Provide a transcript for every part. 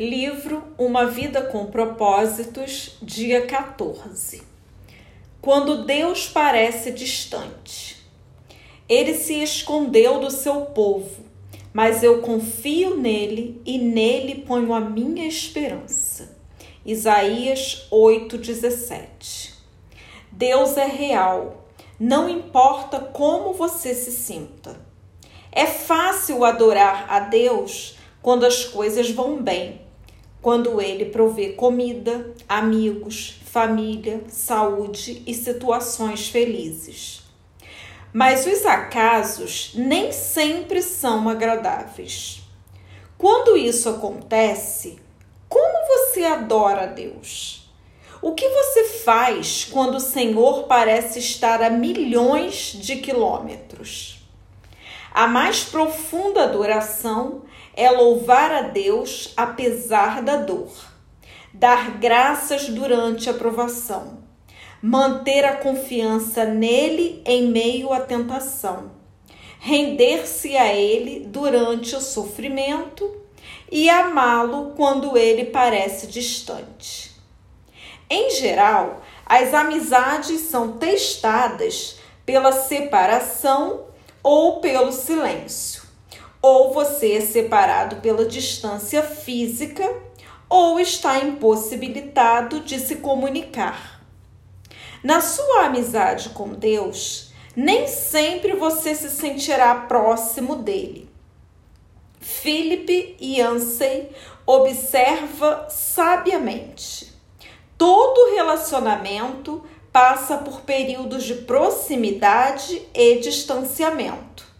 Livro Uma Vida com Propósitos, dia 14. Quando Deus parece distante. Ele se escondeu do seu povo, mas eu confio nele e nele ponho a minha esperança. Isaías 8:17. Deus é real, não importa como você se sinta. É fácil adorar a Deus quando as coisas vão bem quando ele provê comida, amigos, família, saúde e situações felizes. Mas os acasos nem sempre são agradáveis. Quando isso acontece, como você adora a Deus? O que você faz quando o Senhor parece estar a milhões de quilômetros? A mais profunda adoração é louvar a Deus apesar da dor, dar graças durante a provação, manter a confiança nele em meio à tentação, render-se a ele durante o sofrimento e amá-lo quando ele parece distante. Em geral, as amizades são testadas pela separação ou pelo silêncio ou você é separado pela distância física, ou está impossibilitado de se comunicar. Na sua amizade com Deus, nem sempre você se sentirá próximo dele. Philip Yancey observa sabiamente: todo relacionamento passa por períodos de proximidade e distanciamento.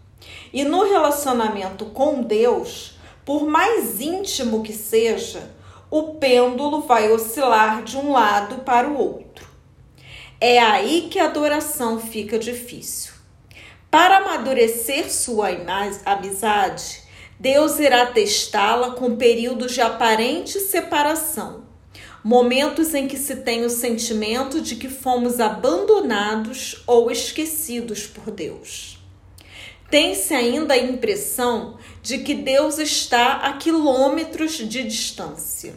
E no relacionamento com Deus, por mais íntimo que seja, o pêndulo vai oscilar de um lado para o outro. É aí que a adoração fica difícil. Para amadurecer sua amizade, Deus irá testá-la com períodos de aparente separação, momentos em que se tem o sentimento de que fomos abandonados ou esquecidos por Deus tem-se ainda a impressão de que Deus está a quilômetros de distância.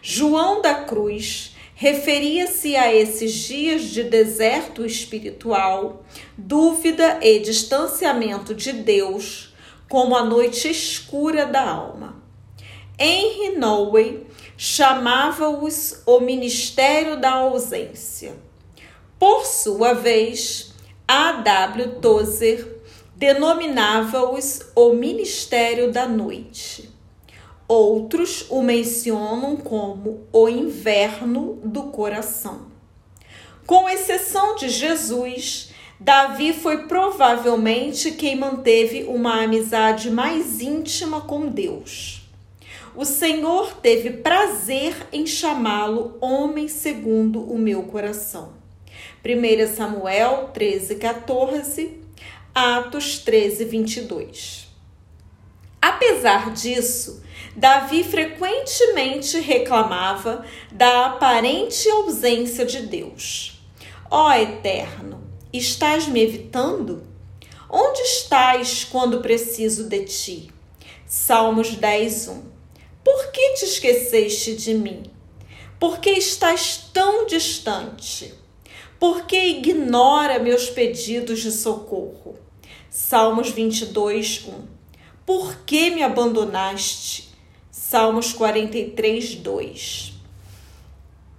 João da Cruz referia-se a esses dias de deserto espiritual, dúvida e distanciamento de Deus como a noite escura da alma. Henry Nowey chamava-os o ministério da ausência. Por sua vez, A. W. Tozer denominava-os o ministério da noite. Outros o mencionam como o inverno do coração. Com exceção de Jesus, Davi foi provavelmente quem manteve uma amizade mais íntima com Deus. O Senhor teve prazer em chamá-lo homem segundo o meu coração. 1 Samuel 13, 14 Atos 13, 22. Apesar disso, Davi frequentemente reclamava da aparente ausência de Deus. Ó Eterno, estás me evitando? Onde estás quando preciso de ti? Salmos 10, 1. Por que te esqueceste de mim? Por que estás tão distante? Por que ignora meus pedidos de socorro? Salmos 22, 1. Por que me abandonaste? Salmos 43, 2.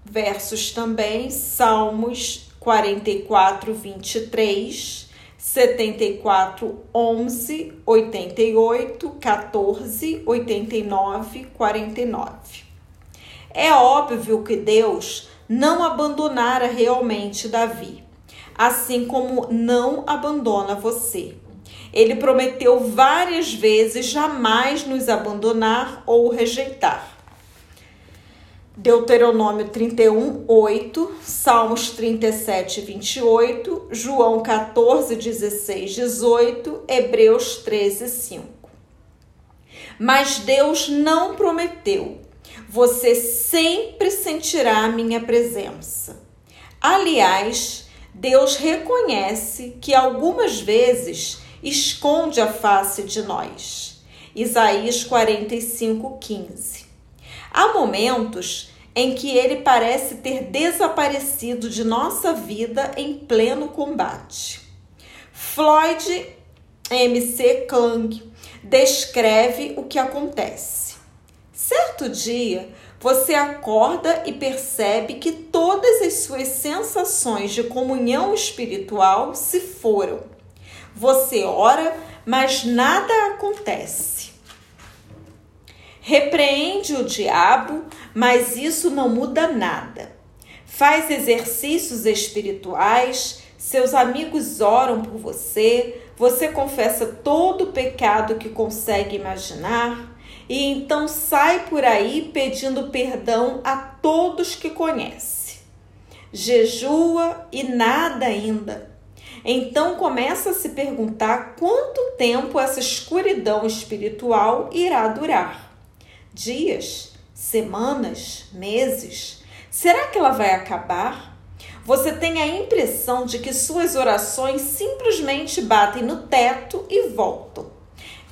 Versos também, Salmos 44, 23, 74, 11, 88, 14, 89, 49. É óbvio que Deus não abandonara realmente Davi, assim como não abandona você. Ele prometeu várias vezes jamais nos abandonar ou rejeitar. Deuteronômio 31, 8, Salmos 37, 28, João 14, 16, 18, Hebreus 13, 5. Mas Deus não prometeu. Você sempre sentirá a minha presença. Aliás, Deus reconhece que algumas vezes esconde a face de nós. Isaías 45, 15. Há momentos em que ele parece ter desaparecido de nossa vida em pleno combate. Floyd MC Klang descreve o que acontece. Certo dia, você acorda e percebe que todas as suas sensações de comunhão espiritual se foram. Você ora, mas nada acontece. Repreende o diabo, mas isso não muda nada. Faz exercícios espirituais, seus amigos oram por você, você confessa todo o pecado que consegue imaginar e então sai por aí pedindo perdão a todos que conhece. Jejua e nada ainda. Então começa a se perguntar quanto tempo essa escuridão espiritual irá durar. Dias, semanas, meses? Será que ela vai acabar? você tem a impressão de que suas orações simplesmente batem no teto e voltam.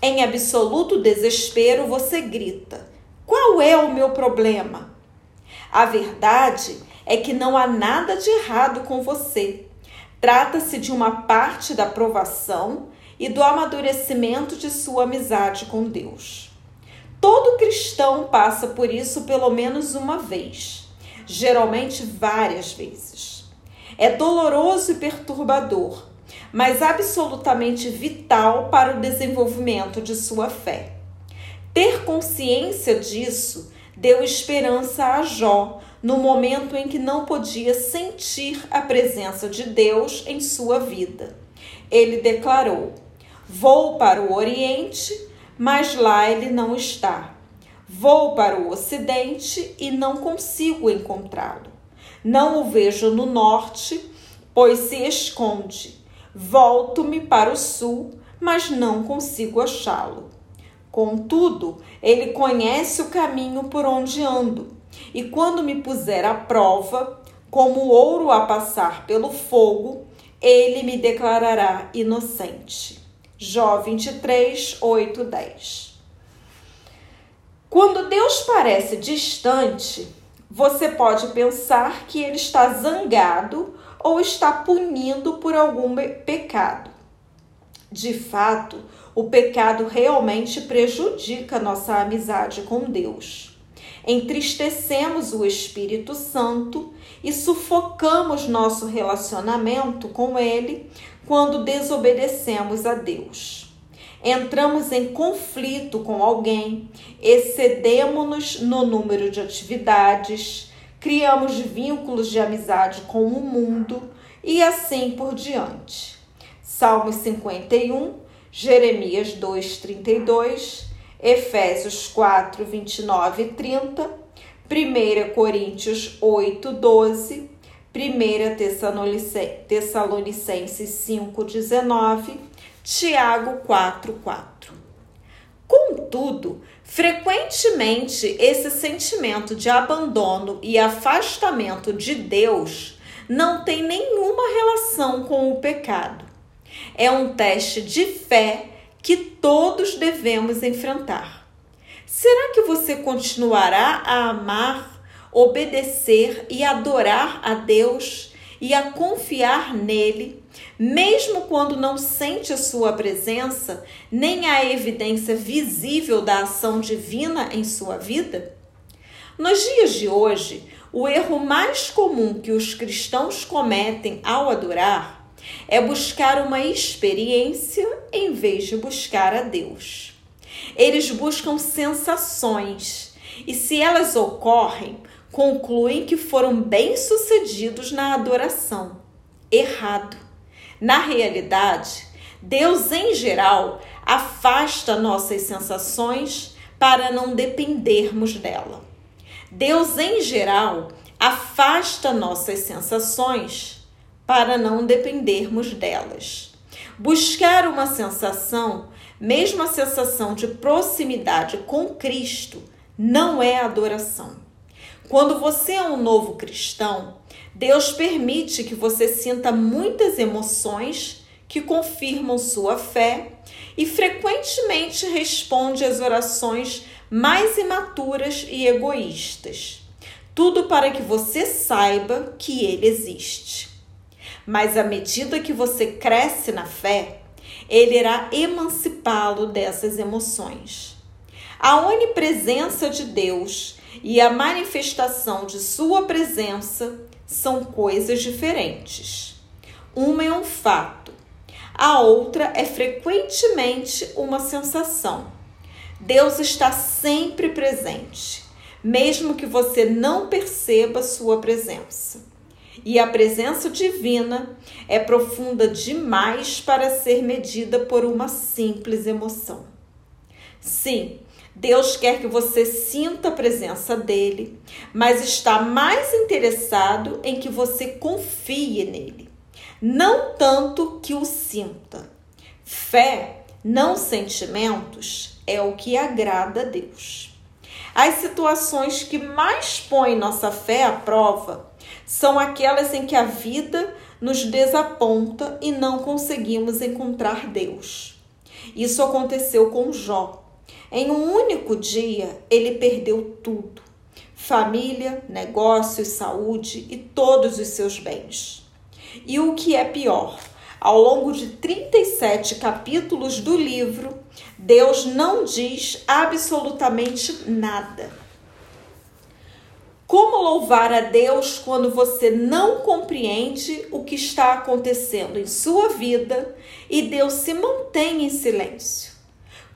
Em absoluto desespero, você grita: Qual é o meu problema? A verdade é que não há nada de errado com você. Trata-se de uma parte da provação e do amadurecimento de sua amizade com Deus. Todo cristão passa por isso pelo menos uma vez, geralmente várias vezes. É doloroso e perturbador, mas absolutamente vital para o desenvolvimento de sua fé. Ter consciência disso deu esperança a Jó no momento em que não podia sentir a presença de Deus em sua vida. Ele declarou: Vou para o Oriente, mas lá ele não está. Vou para o Ocidente e não consigo encontrá-lo. Não o vejo no norte, pois se esconde. Volto-me para o sul, mas não consigo achá-lo. Contudo, ele conhece o caminho por onde ando, e quando me puser à prova, como ouro a passar pelo fogo, ele me declarará inocente. Jó 23, 8, 10. Quando Deus parece distante, você pode pensar que ele está zangado ou está punindo por algum pecado. De fato, o pecado realmente prejudica nossa amizade com Deus. Entristecemos o Espírito Santo e sufocamos nosso relacionamento com Ele quando desobedecemos a Deus entramos em conflito com alguém, excedemos-nos no número de atividades, criamos vínculos de amizade com o mundo e assim por diante. Salmos 51, Jeremias 2, 32, Efésios 4, 29 e 30, 1 Coríntios 8, 12, 1 Tessalonicenses 5, 19 Tiago 4:4. Contudo, frequentemente esse sentimento de abandono e afastamento de Deus não tem nenhuma relação com o pecado. É um teste de fé que todos devemos enfrentar. Será que você continuará a amar, obedecer e adorar a Deus e a confiar nele mesmo quando não sente a sua presença, nem a evidência visível da ação divina em sua vida? Nos dias de hoje, o erro mais comum que os cristãos cometem ao adorar é buscar uma experiência em vez de buscar a Deus. Eles buscam sensações e, se elas ocorrem, concluem que foram bem-sucedidos na adoração. Errado. Na realidade, Deus em geral afasta nossas sensações para não dependermos dela. Deus em geral afasta nossas sensações para não dependermos delas. Buscar uma sensação, mesmo a sensação de proximidade com Cristo, não é adoração. Quando você é um novo cristão, Deus permite que você sinta muitas emoções que confirmam sua fé e frequentemente responde às orações mais imaturas e egoístas. Tudo para que você saiba que ele existe. Mas à medida que você cresce na fé, ele irá emancipá-lo dessas emoções. A onipresença de Deus e a manifestação de sua presença são coisas diferentes. Uma é um fato, a outra é frequentemente uma sensação. Deus está sempre presente, mesmo que você não perceba sua presença. E a presença divina é profunda demais para ser medida por uma simples emoção. Sim, Deus quer que você sinta a presença dele, mas está mais interessado em que você confie nele, não tanto que o sinta. Fé, não sentimentos, é o que agrada a Deus. As situações que mais põem nossa fé à prova são aquelas em que a vida nos desaponta e não conseguimos encontrar Deus. Isso aconteceu com Jó. Em um único dia, ele perdeu tudo: família, negócios, saúde e todos os seus bens. E o que é pior, ao longo de 37 capítulos do livro, Deus não diz absolutamente nada. Como louvar a Deus quando você não compreende o que está acontecendo em sua vida e Deus se mantém em silêncio?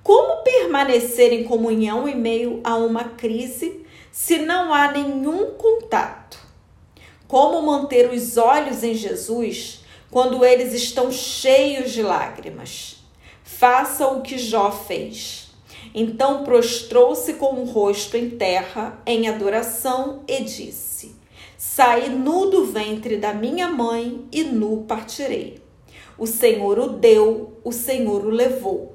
Como permanecer em comunhão em meio a uma crise se não há nenhum contato? Como manter os olhos em Jesus quando eles estão cheios de lágrimas? Faça o que Jó fez. Então prostrou-se com o rosto em terra em adoração e disse: Saí nu do ventre da minha mãe e nu partirei. O Senhor o deu, o Senhor o levou.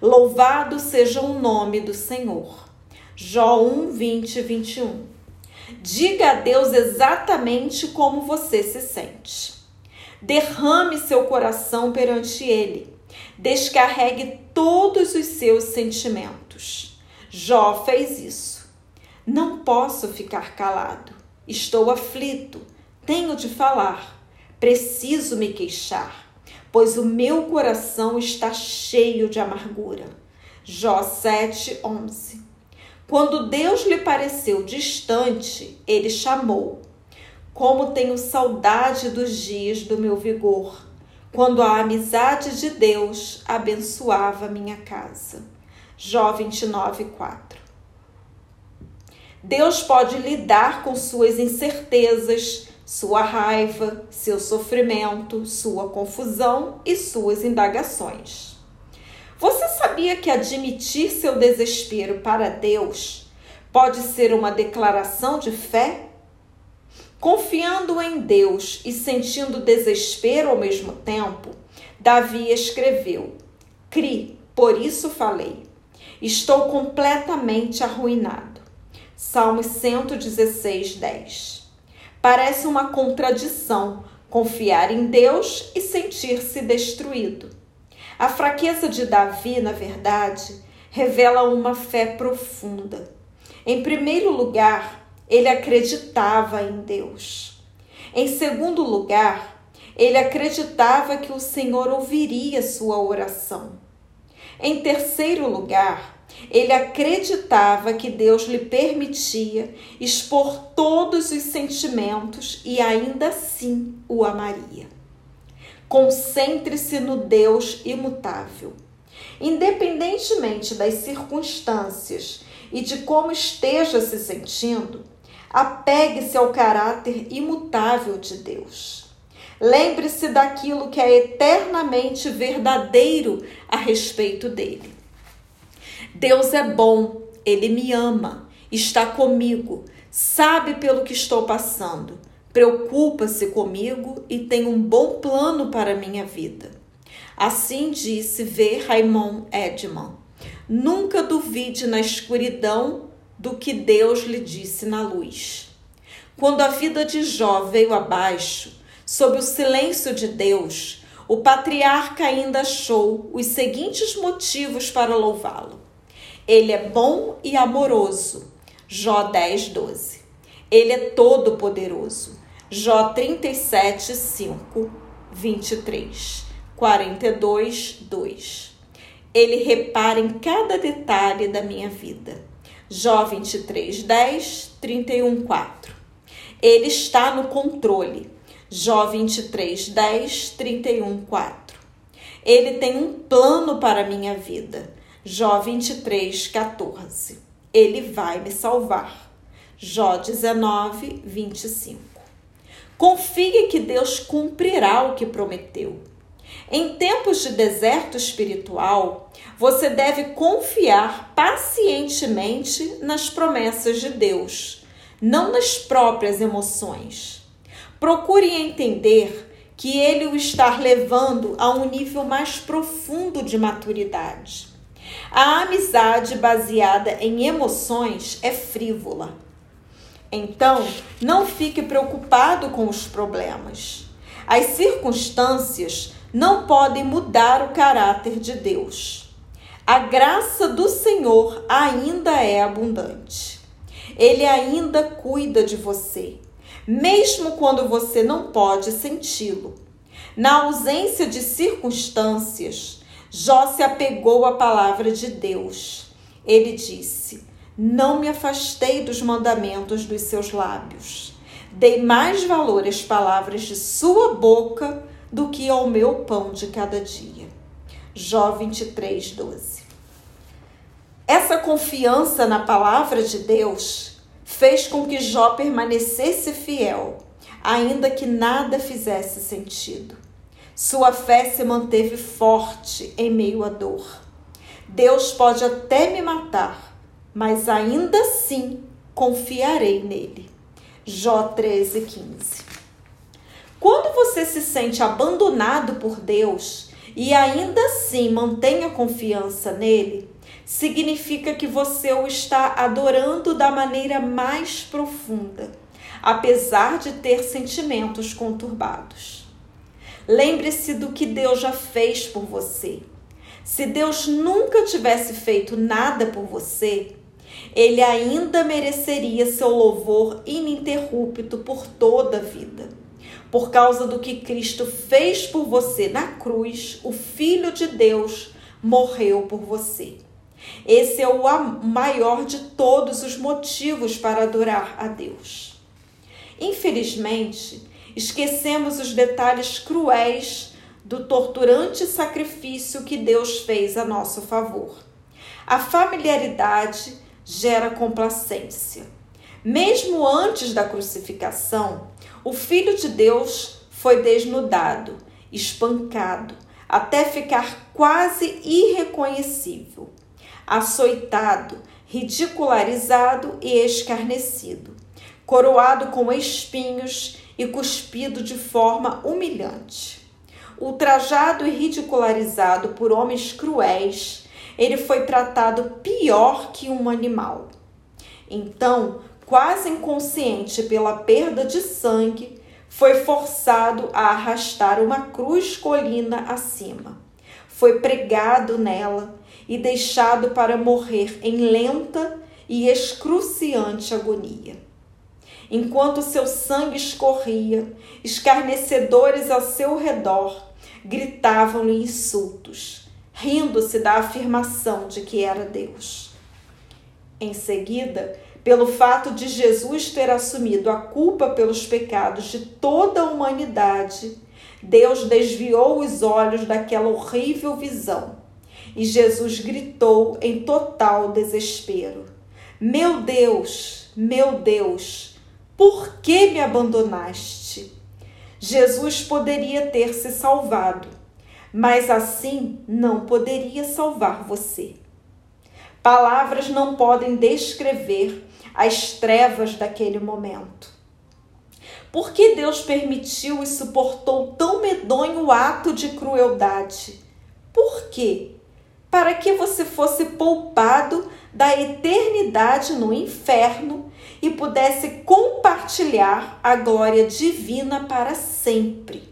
Louvado seja o nome do Senhor. Jó 1, 20 e 21. Diga a Deus exatamente como você se sente. Derrame seu coração perante Ele. Descarregue todos os seus sentimentos. Jó fez isso. Não posso ficar calado. Estou aflito. Tenho de falar. Preciso me queixar pois o meu coração está cheio de amargura. Jó 7, 11. Quando Deus lhe pareceu distante, ele chamou. Como tenho saudade dos dias do meu vigor, quando a amizade de Deus abençoava minha casa. Jó 29, 4. Deus pode lidar com suas incertezas, sua raiva, seu sofrimento, sua confusão e suas indagações. Você sabia que admitir seu desespero para Deus pode ser uma declaração de fé? Confiando em Deus e sentindo desespero ao mesmo tempo, Davi escreveu: Cri, por isso falei. Estou completamente arruinado. Salmos 116, 10. Parece uma contradição confiar em Deus e sentir-se destruído. A fraqueza de Davi, na verdade, revela uma fé profunda. Em primeiro lugar, ele acreditava em Deus. Em segundo lugar, ele acreditava que o Senhor ouviria sua oração. Em terceiro lugar, ele acreditava que Deus lhe permitia expor todos os sentimentos e ainda assim o amaria. Concentre-se no Deus imutável. Independentemente das circunstâncias e de como esteja se sentindo, apegue-se ao caráter imutável de Deus. Lembre-se daquilo que é eternamente verdadeiro a respeito dele. Deus é bom, ele me ama, está comigo, sabe pelo que estou passando, preocupa-se comigo e tem um bom plano para a minha vida. Assim disse V. Raymond Edman. Nunca duvide na escuridão do que Deus lhe disse na luz. Quando a vida de Jó veio abaixo, sob o silêncio de Deus, o patriarca ainda achou os seguintes motivos para louvá-lo. Ele é bom e amoroso. Jó 10, 12. Ele é todo-poderoso. Jó 37, 5, 23. 42, 2. Ele repara em cada detalhe da minha vida. Jó 23, 10, 31, 4. Ele está no controle. Jó 23, 10, 31, 4. Ele tem um plano para a minha vida. Jó 23, 14. Ele vai me salvar. Jó 19, 25. Confie que Deus cumprirá o que prometeu. Em tempos de deserto espiritual, você deve confiar pacientemente nas promessas de Deus, não nas próprias emoções. Procure entender que Ele o está levando a um nível mais profundo de maturidade. A amizade baseada em emoções é frívola. Então, não fique preocupado com os problemas. As circunstâncias não podem mudar o caráter de Deus. A graça do Senhor ainda é abundante. Ele ainda cuida de você, mesmo quando você não pode senti-lo. Na ausência de circunstâncias, Jó se apegou à palavra de Deus. Ele disse: Não me afastei dos mandamentos dos seus lábios. Dei mais valor às palavras de sua boca do que ao meu pão de cada dia. Jó 23, 12. Essa confiança na palavra de Deus fez com que Jó permanecesse fiel, ainda que nada fizesse sentido. Sua fé se manteve forte em meio à dor. Deus pode até me matar, mas ainda assim confiarei nele. Jó 13, 15. Quando você se sente abandonado por Deus e ainda assim mantém a confiança nele, significa que você o está adorando da maneira mais profunda, apesar de ter sentimentos conturbados. Lembre-se do que Deus já fez por você. Se Deus nunca tivesse feito nada por você, ele ainda mereceria seu louvor ininterrupto por toda a vida. Por causa do que Cristo fez por você na cruz, o Filho de Deus morreu por você. Esse é o maior de todos os motivos para adorar a Deus. Infelizmente, esquecemos os detalhes cruéis do torturante sacrifício que Deus fez a nosso favor. A familiaridade gera complacência. Mesmo antes da crucificação, o Filho de Deus foi desnudado, espancado, até ficar quase irreconhecível, açoitado, ridicularizado e escarnecido, coroado com espinhos e cuspido de forma humilhante. Ultrajado e ridicularizado por homens cruéis, ele foi tratado pior que um animal. Então, quase inconsciente pela perda de sangue, foi forçado a arrastar uma cruz colina acima. Foi pregado nela e deixado para morrer em lenta e excruciante agonia. Enquanto seu sangue escorria, escarnecedores ao seu redor gritavam-lhe insultos, rindo-se da afirmação de que era Deus. Em seguida, pelo fato de Jesus ter assumido a culpa pelos pecados de toda a humanidade, Deus desviou os olhos daquela horrível visão e Jesus gritou em total desespero: Meu Deus, meu Deus, por que me abandonaste? Jesus poderia ter se salvado, mas assim não poderia salvar você. Palavras não podem descrever as trevas daquele momento. Por que Deus permitiu e suportou tão medonho ato de crueldade? Por quê? Para que você fosse poupado da eternidade no inferno e pudesse compartilhar a glória divina para sempre.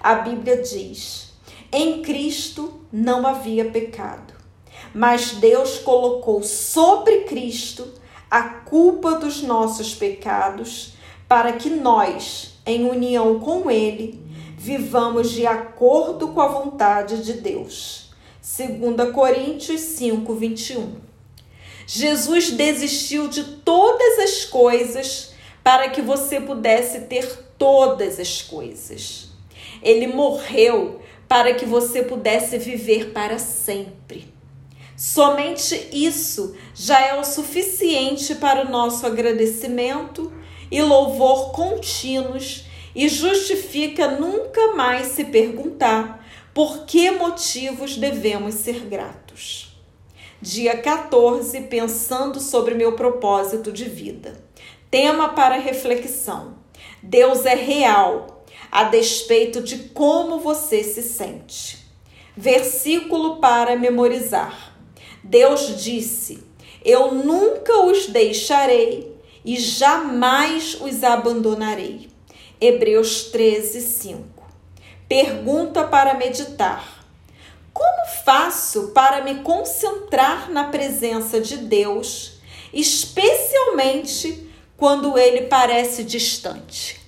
A Bíblia diz: em Cristo não havia pecado, mas Deus colocou sobre Cristo a culpa dos nossos pecados, para que nós, em união com Ele, vivamos de acordo com a vontade de Deus. 2 Coríntios 5, 21. Jesus desistiu de todas as coisas para que você pudesse ter todas as coisas. Ele morreu para que você pudesse viver para sempre. Somente isso já é o suficiente para o nosso agradecimento e louvor contínuos e justifica nunca mais se perguntar por que motivos devemos ser gratos. Dia 14, pensando sobre meu propósito de vida. Tema para reflexão: Deus é real, a despeito de como você se sente. Versículo para memorizar. Deus disse: Eu nunca os deixarei e jamais os abandonarei. Hebreus 13, 5. Pergunta para meditar: Como faço para me concentrar na presença de Deus, especialmente quando ele parece distante?